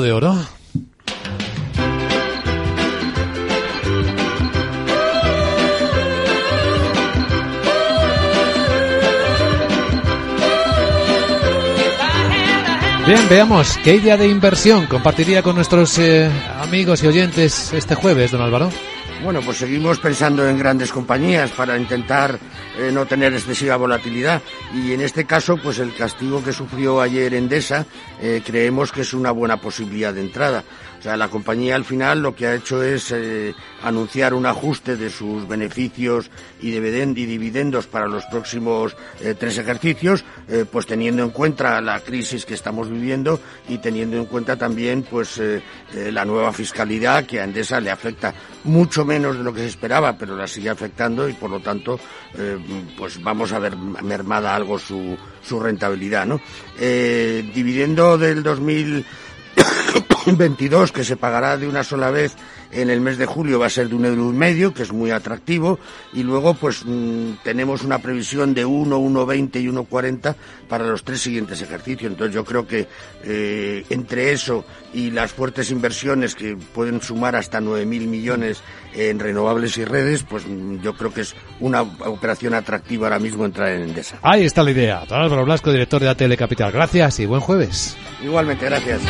de oro. Bien, veamos qué idea de inversión compartiría con nuestros eh, amigos y oyentes este jueves, don Álvaro. Bueno, pues seguimos pensando en grandes compañías para intentar eh, no tener excesiva volatilidad y en este caso, pues el castigo que sufrió ayer Endesa eh, creemos que es una buena posibilidad de entrada. O sea, la compañía al final lo que ha hecho es eh, anunciar un ajuste de sus beneficios y, dividendos para los próximos tres ejercicios, pues teniendo en cuenta la crisis que estamos viviendo y teniendo en cuenta también pues la nueva fiscalidad que a Endesa le afecta mucho menos de lo que se esperaba, pero la sigue afectando y por lo tanto pues vamos a ver mermada algo su, su rentabilidad, ¿no? Eh, dividendo del 2022 que se pagará de una sola vez en el mes de julio va a ser de un euro y medio, que es muy atractivo, y luego pues mm, tenemos una previsión de 1, 1,20 y 1,40 para los tres siguientes ejercicios. Entonces yo creo que eh, entre eso y las fuertes inversiones que pueden sumar hasta 9.000 millones en renovables y redes, pues mm, yo creo que es una operación atractiva ahora mismo entrar en Endesa. Ahí está la idea. Don Álvaro Blasco, director de ATL Capital. Gracias y buen jueves. Igualmente, gracias.